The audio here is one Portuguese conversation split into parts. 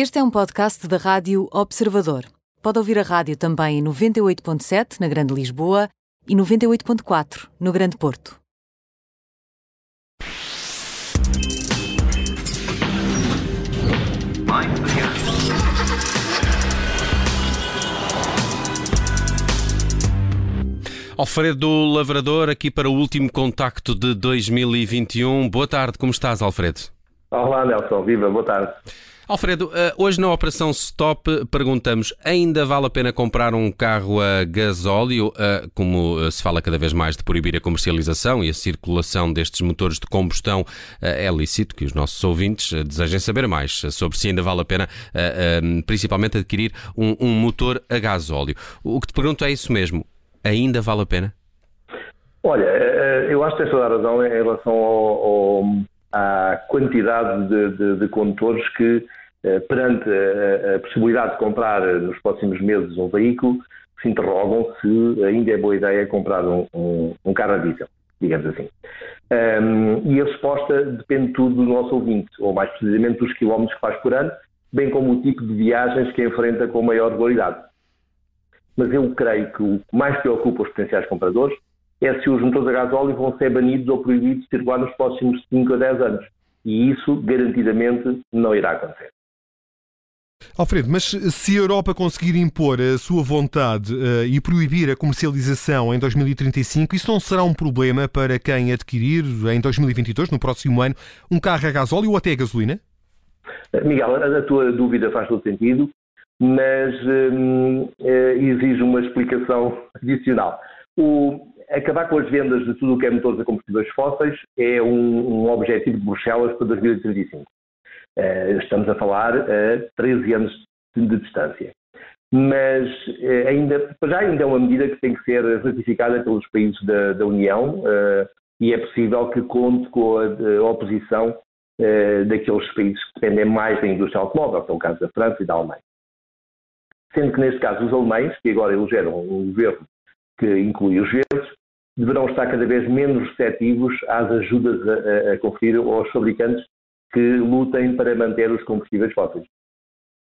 Este é um podcast da Rádio Observador. Pode ouvir a rádio também em 98.7 na Grande Lisboa e 98.4 no Grande Porto. Alfredo Lavrador, aqui para o último contacto de 2021. Boa tarde, como estás, Alfredo? Olá, Nelson. Viva, boa tarde. Alfredo, eh, hoje na Operação Stop perguntamos: ainda vale a pena comprar um carro a gasóleo? Eh, como eh, se fala cada vez mais de proibir a comercialização e a circulação destes motores de combustão, é lícito que os nossos ouvintes desejem saber mais sobre se ainda vale a pena, principalmente, adquirir um, um motor a gasóleo. O que te pergunto é isso mesmo: ainda vale a pena? Olha, eu acho que tens toda a razão em relação ao, ao, à quantidade de, de, de condutores que eh, perante a, a, possibilidade de comprar nos próximos meses um veículo, se interrogam se ainda é boa ideia comprar um, um, um carro a diesel, digamos assim. Um, e a resposta depende tudo do nosso ouvinte, ou mais precisamente dos quilómetros que faz por ano, bem como o tipo de viagens que enfrenta com maior regularidade. Mas eu creio que o que mais preocupa os potenciais compradores é se os motores a gasóleo vão ser banidos ou proibidos de circular nos próximos 5 a 10 anos. E isso, garantidamente, não irá acontecer. Alfredo, mas se a Europa conseguir impor a sua vontade uh, e proibir a comercialização em 2035, isso não será um problema para quem adquirir em 2022, no próximo ano, um carro a gasóleo ou até a gasolina? Miguel, a tua dúvida faz todo sentido, mas hum, eh, exige uma explicação adicional. O, acabar com as vendas de tudo o que é motores a combustíveis fósseis é um, um objetivo de Bruxelas para 2035. Eh, estamos a falar a 13 anos de distância. Mas eh, ainda, já ainda é uma medida que tem que ser ratificada pelos países da, da União eh, e é possível que conte com a, oposição daqueles países que dependem mais da indústria automóvel, que é o caso da França e da Alemanha. Sendo que, neste caso, os alemães, que agora elegeram um governo que inclui os verdes, deverão estar cada vez menos receptivos às ajudas a, a conferir aos fabricantes que lutem para manter os combustíveis fósseis.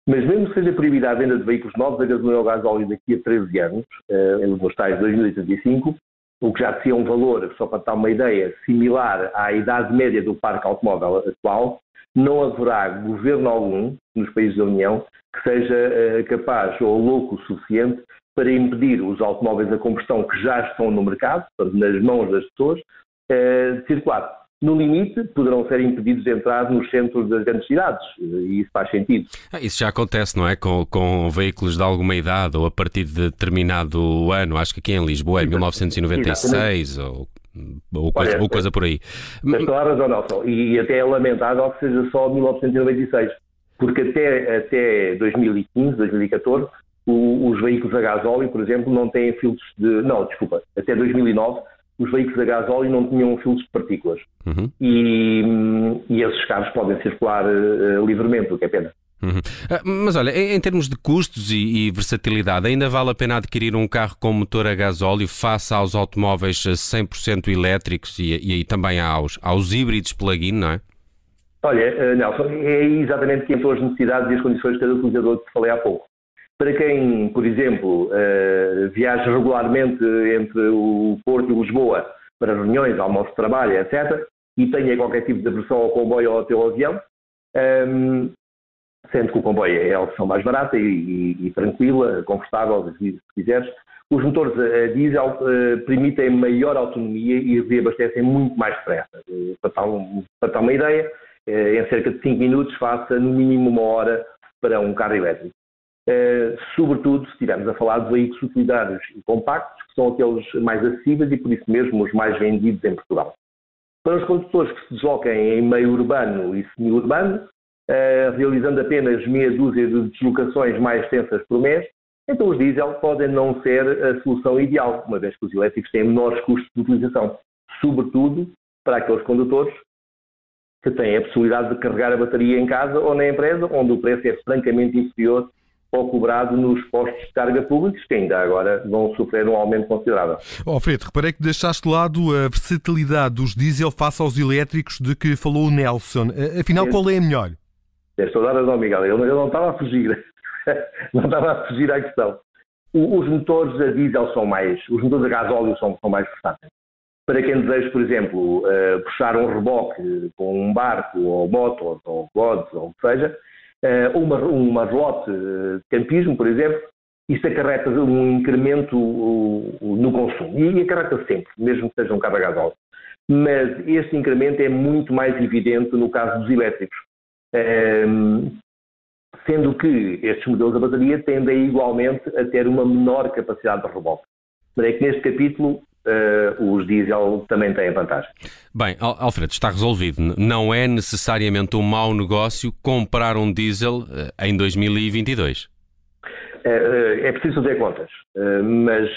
Mas mesmo que seja proibida a venda de veículos novos a gasolina ou gás óleo daqui a 13 anos, eh, nos tais 2035, o que já seria um valor, só para dar uma ideia, similar à idade média do parque automóvel atual, não haverá governo algum nos países da União que seja eh, capaz ou louco o suficiente para impedir os automóveis a combustão que já estão no mercado, nas mãos das pessoas, eh, de circular. No limite, poderão ser impedidos de entrar nos centros das grandes cidades, e isso faz sentido. Ah, isso já acontece, não é? Com, com, veículos de alguma idade ou a partir de determinado ano, acho que aqui em Lisboa é 1996 ou, ou, coisa, Olha, ou coisa por aí. Mas toda a razão, Nelson, e até é lamentável que seja só 1996, porque até, até 2015, 2014, o, os veículos a gasóleo, por exemplo, não têm filtros de. Não, desculpa, até 2009 os veículos a gasóleo não tinham filtros de partículas. Uhum. E, e, esses carros podem circular uh, livremente, o que é pena. Uhum. Ah, mas olha, em, termos de custos e, e, versatilidade, ainda vale a pena adquirir um carro com motor a gasóleo face aos automóveis 100% elétricos e, e, também aos, aos híbridos plug-in, não é? Olha, eh, Nelson, é exatamente quem são as necessidades e as condições de cada utilizador que falei há pouco. Para quem, por exemplo, uh, viaja regularmente entre o Porto e Lisboa para reuniões, almoço de trabalho, etc., e tenha qualquer tipo de aversão ao comboio ou ao teu avião, ehm, sendo que o comboio é a opção mais barata e, e, e tranquila, confortável, se quiseres, os motores a diesel uh, permitem maior autonomia e reabastecem muito mais depressa. Uh, para, tal, para tal uma ideia, em cerca de 5 minutos faça no mínimo uma hora para um carro elétrico. Uh, sobretudo se estivermos a falar de veículos utilitários compactos, que são aqueles mais acessíveis e por isso mesmo os mais vendidos em Portugal. Para os condutores que se desloquem em meio urbano e semi-urbano, uh, realizando apenas meia dúzia de deslocações mais extensas por mês, então os diesel podem não ser a solução ideal, uma vez que os elétricos têm menores custos de utilização, sobretudo para aqueles condutores que têm a possibilidade de carregar a bateria em casa ou na empresa, onde o preço é francamente inferior ou cobrado nos postos de carga públicos, que ainda agora vão sofrer um aumento considerável. Oh, Alfredo, reparei que deixaste de lado a versatilidade dos diesel face aos elétricos de que falou o Nelson. Afinal, qual é a melhor? Tens toda a razão, Miguel. Eu, eu não estava a fugir. não estava a fugir à questão. O, os motores a diesel são mais, os motores a gasóleo são, são mais versáteis. Para quem deseja, por exemplo, uh, puxar um reboque com um barco, ou motos, ou gods, ou o que seja, uh, uma, uma relote de campismo, por exemplo, isso acarreta um incremento no consumo. E acarreta sempre, mesmo que seja um carro a gasóleo. Mas este incremento é muito mais evidente no caso dos elétricos. Um, sendo que estes modelos da bateria tendem igualmente a ter uma menor capacidade de reboque. Mas é que neste capítulo uh, os diesel também têm vantagem. Bem, Alfredo, está resolvido. Não é necessariamente um mau negócio comprar um diesel uh, em 2022. É, eh, é preciso fazer contas, mas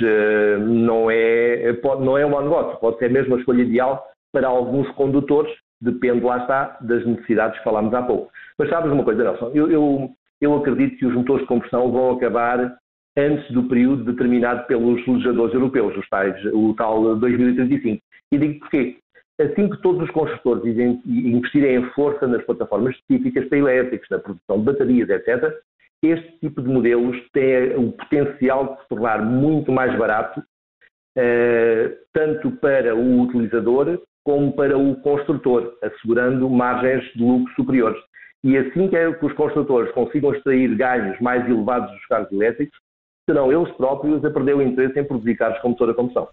não é, não é um mau negócio. Pode ser mesmo a escolha ideal para alguns condutores, depende, lá está, das necessidades que falámos há pouco. Mas sabes uma coisa, Nelson? Eu, eu, eu acredito que os motores de combustão vão acabar antes do período determinado pelos legisladores europeus, os tais, o tal 2035. E digo porquê? Assim que todos os construtores investirem em força nas plataformas específicas para elétricos, na produção de baterias, etc., este tipo de modelos tem o potencial de se tornar muito mais barato, eh, tanto para o utilizador como para o construtor, assegurando margens de lucro superiores. E assim que, que os construtores consigam extrair ganhos mais elevados dos carros elétricos, serão eles próprios a perder o interesse em produzir carros com motor a combustão.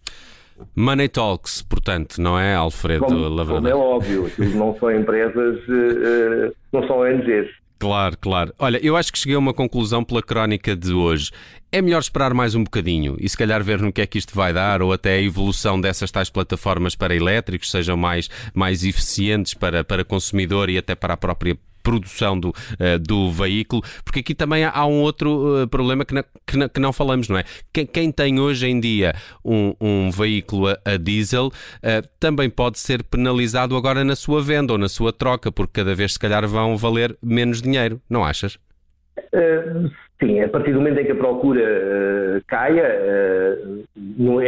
Money Talks, portanto, não é, Alfredo como, Lavrador? Como é óbvio, aquilo não são empresas, uh, não são ONGs. Claro, claro. Olha, eu acho que cheguei a uma conclusão pela crónica de hoje. É melhor esperar mais um bocadinho e se calhar ver no que é que isto vai dar ou até a evolução dessas tais plataformas para elétricos sejam mais, mais eficientes para, para consumidor e até para a própria produção do, uh, do veículo, porque aqui também há um outro uh, problema que, na, que, na, que, não falamos, não é? Quem, quem, tem hoje em dia um, um veículo a, a diesel uh, também pode ser penalizado agora na sua venda ou na sua troca, porque cada vez se calhar vão valer menos dinheiro, não achas? sim, a partir do momento em que a procura caia,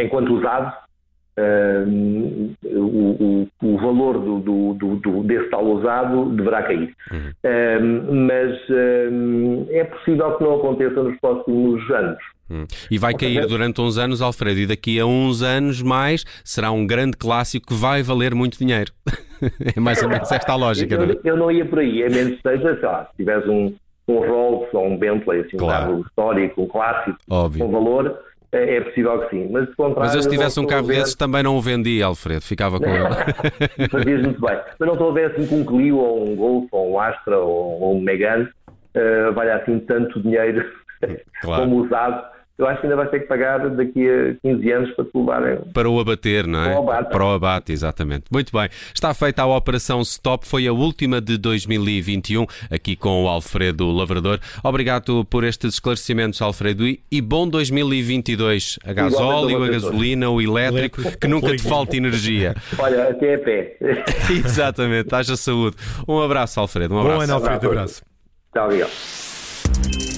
enquanto usado, O, o, valor do, do, do, desse tal usado deverá cair. Uhum. Uh, mas é possível que não aconteça nos próximos anos. Uhum. E vai cair durante uns anos, Alfredo, e daqui a uns anos mais será um grande clássico que vai valer muito dinheiro. é mais ou menos esta a lógica, eu, não é? Eu não ia por aí, a menos que seja, sei lá, se tiveres um, um Rolls ou um Bentley, assim, claro. um carro histórico, um clássico, Óbvio. com valor é, é possível que sim. Mas, mas eu se tivesse um carro desses também não o vendia, Alfredo, ficava com ele. Fazias muito bem. Mas não estou a ver assim com um Clio ou um Golf ou um Astra ou, ou um Megane uh, vale assim tanto dinheiro claro. como usado eu acho que ainda vais ter que pagar daqui a 15 anos para te levarem. Para o abater, não é? Para o abate. Para o abate, exatamente. Muito bem. Está feita a operação Stop, foi a última de 2021, aqui com o Alfredo Lavrador. Obrigado por estes esclarecimentos, Alfredo, e bom 2022. A gasóleo, a gasolina, o elétrico, que nunca te falte energia. Olha, até a pé. exatamente. Haja saúde. Um abraço, Alfredo. Um abraço. Bom ano, Alfredo. Um abraço. Tchau, obrigado.